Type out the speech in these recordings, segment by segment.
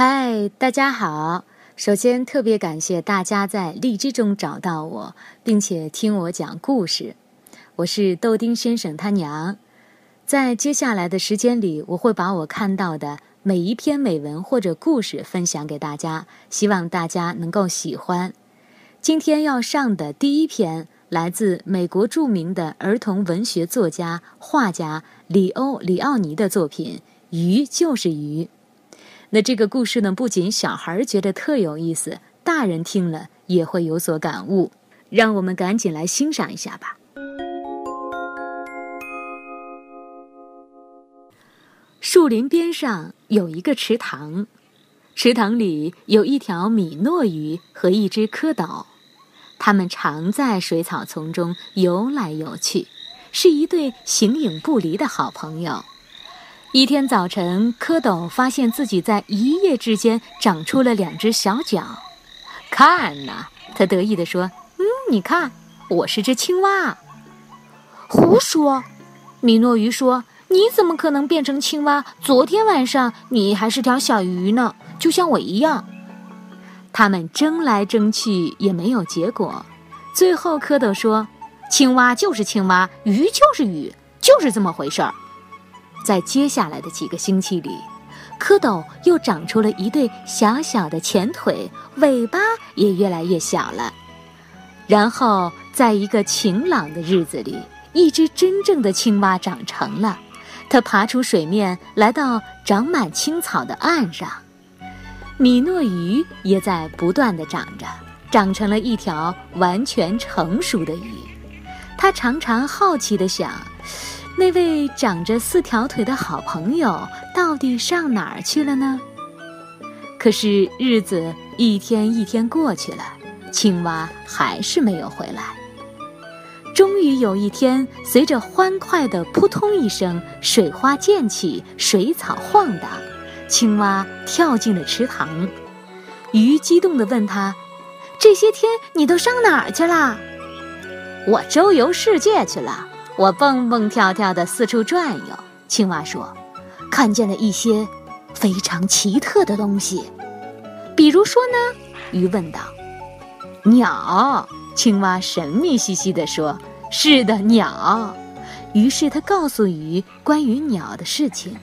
嗨，大家好！首先特别感谢大家在荔枝中找到我，并且听我讲故事。我是豆丁先生他娘。在接下来的时间里，我会把我看到的每一篇美文或者故事分享给大家，希望大家能够喜欢。今天要上的第一篇来自美国著名的儿童文学作家、画家里欧·里奥尼的作品《鱼就是鱼》。那这个故事呢，不仅小孩觉得特有意思，大人听了也会有所感悟。让我们赶紧来欣赏一下吧。树林边上有一个池塘，池塘里有一条米诺鱼和一只蝌蚪，它们常在水草丛中游来游去，是一对形影不离的好朋友。一天早晨，蝌蚪发现自己在一夜之间长出了两只小脚。看呐，他得意地说：“嗯，你看，我是只青蛙。”胡说！米诺鱼说：“你怎么可能变成青蛙？昨天晚上你还是条小鱼呢，就像我一样。”他们争来争去也没有结果。最后，蝌蚪说：“青蛙就是青蛙，鱼就是鱼，就是这么回事儿。”在接下来的几个星期里，蝌蚪又长出了一对小小的前腿，尾巴也越来越小了。然后，在一个晴朗的日子里，一只真正的青蛙长成了。它爬出水面，来到长满青草的岸上。米诺鱼也在不断的长着，长成了一条完全成熟的鱼。它常常好奇地想。那位长着四条腿的好朋友到底上哪儿去了呢？可是日子一天一天过去了，青蛙还是没有回来。终于有一天，随着欢快的扑通一声，水花溅起，水草晃荡，青蛙跳进了池塘。鱼激动地问他：“这些天你都上哪儿去了？”“我周游世界去了。”我蹦蹦跳跳的四处转悠，青蛙说：“看见了一些非常奇特的东西，比如说呢？”鱼问道。“鸟。”青蛙神秘兮兮地说：“是的，鸟。”于是他告诉鱼关于鸟的事情：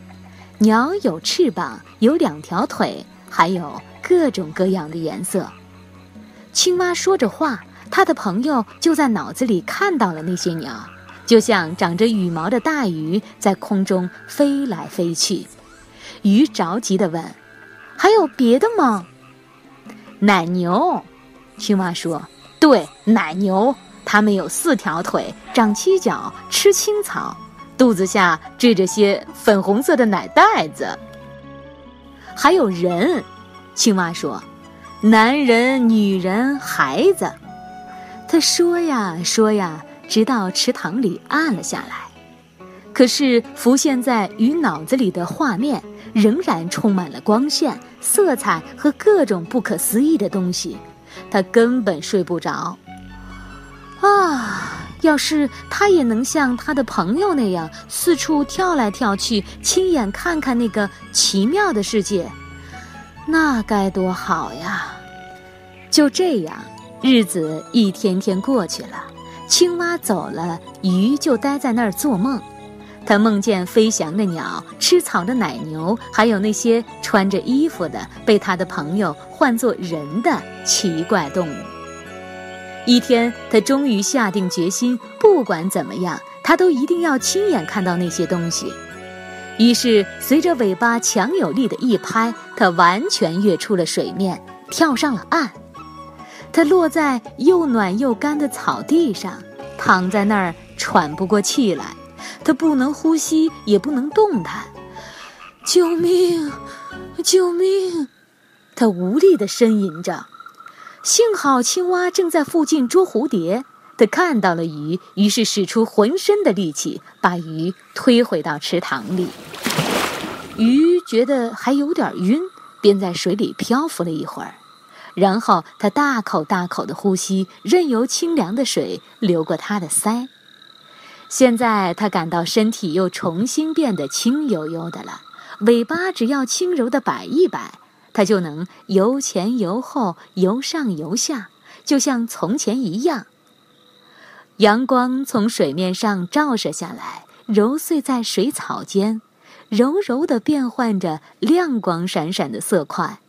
鸟有翅膀，有两条腿，还有各种各样的颜色。青蛙说着话，他的朋友就在脑子里看到了那些鸟。就像长着羽毛的大鱼在空中飞来飞去，鱼着急地问：“还有别的吗？”奶牛，青蛙说：“对，奶牛，它们有四条腿，长七角，吃青草，肚子下缀着些粉红色的奶袋子。”还有人，青蛙说：“男人、女人、孩子。”他说呀说呀。直到池塘里暗了下来，可是浮现在鱼脑子里的画面仍然充满了光线、色彩和各种不可思议的东西，他根本睡不着。啊！要是他也能像他的朋友那样四处跳来跳去，亲眼看看那个奇妙的世界，那该多好呀！就这样，日子一天天过去了。青蛙走了，鱼就待在那儿做梦。他梦见飞翔的鸟、吃草的奶牛，还有那些穿着衣服的、被他的朋友唤作人的奇怪动物。一天，他终于下定决心，不管怎么样，他都一定要亲眼看到那些东西。于是，随着尾巴强有力的一拍，他完全跃出了水面，跳上了岸。它落在又暖又干的草地上，躺在那儿喘不过气来。它不能呼吸，也不能动弹。救命！救命！他无力地呻吟着。幸好青蛙正在附近捉蝴蝶，他看到了鱼，于是使出浑身的力气把鱼推回到池塘里。鱼觉得还有点晕，便在水里漂浮了一会儿。然后他大口大口的呼吸，任由清凉的水流过他的腮。现在他感到身体又重新变得轻悠悠的了，尾巴只要轻柔的摆一摆，它就能由前由后、由上由下，就像从前一样。阳光从水面上照射下来，揉碎在水草间，柔柔地变换着亮光闪闪的色块。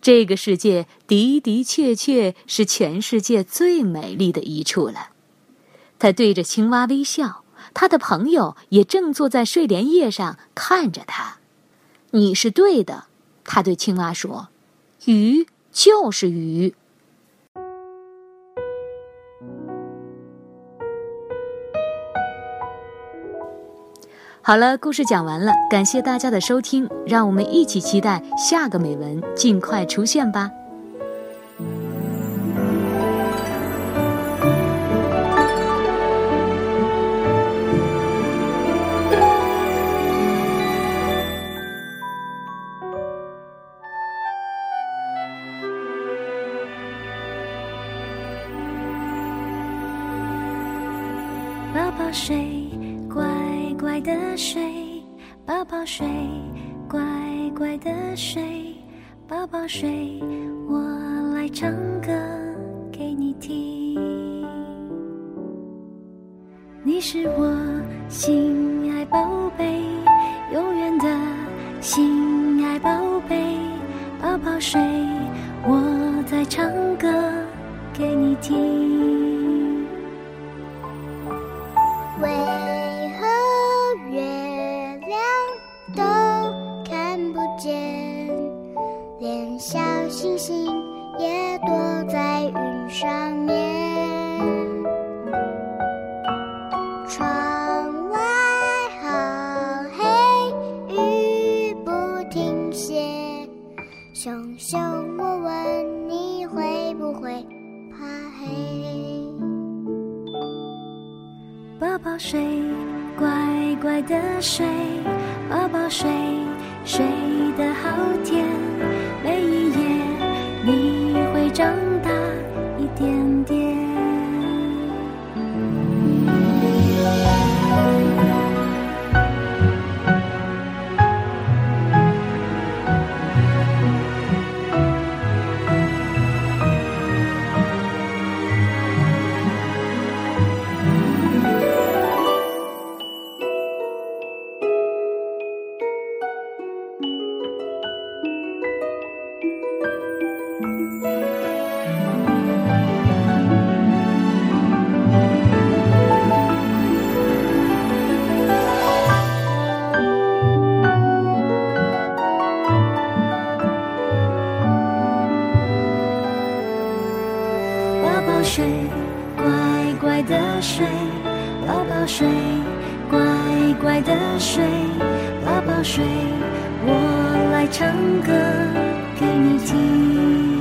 这个世界的的确确是全世界最美丽的一处了。他对着青蛙微笑，他的朋友也正坐在睡莲叶上看着他。你是对的，他对青蛙说：“鱼就是鱼。”好了，故事讲完了，感谢大家的收听，让我们一起期待下个美文尽快出现吧。宝宝睡，的睡，宝宝睡，乖乖的睡，宝宝睡，我来唱歌给你听。你是我心爱宝贝，永远的心爱宝贝，宝宝睡，我在唱歌给你听。宝宝睡，乖乖的睡，宝宝睡，睡得好甜。每一睡，乖乖的睡，宝宝睡，乖乖的睡，宝宝睡，我来唱歌给你听。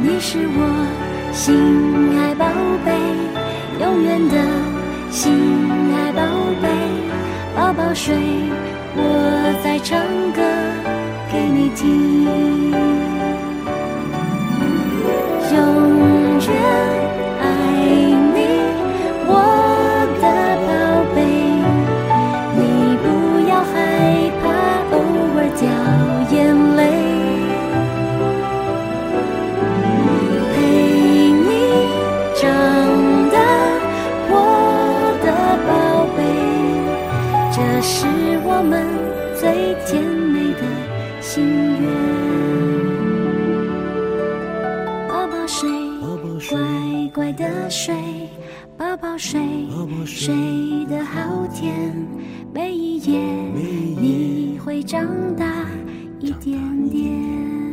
你是我心爱宝贝，永远的心爱宝贝，宝宝睡，我在唱歌给你听。越爱你我的宝贝你不要害怕偶尔掉眼泪陪你长大我的宝贝这是我们最甜美的心愿。乖的睡，宝宝睡，睡得好甜。每一夜你会长大一点点。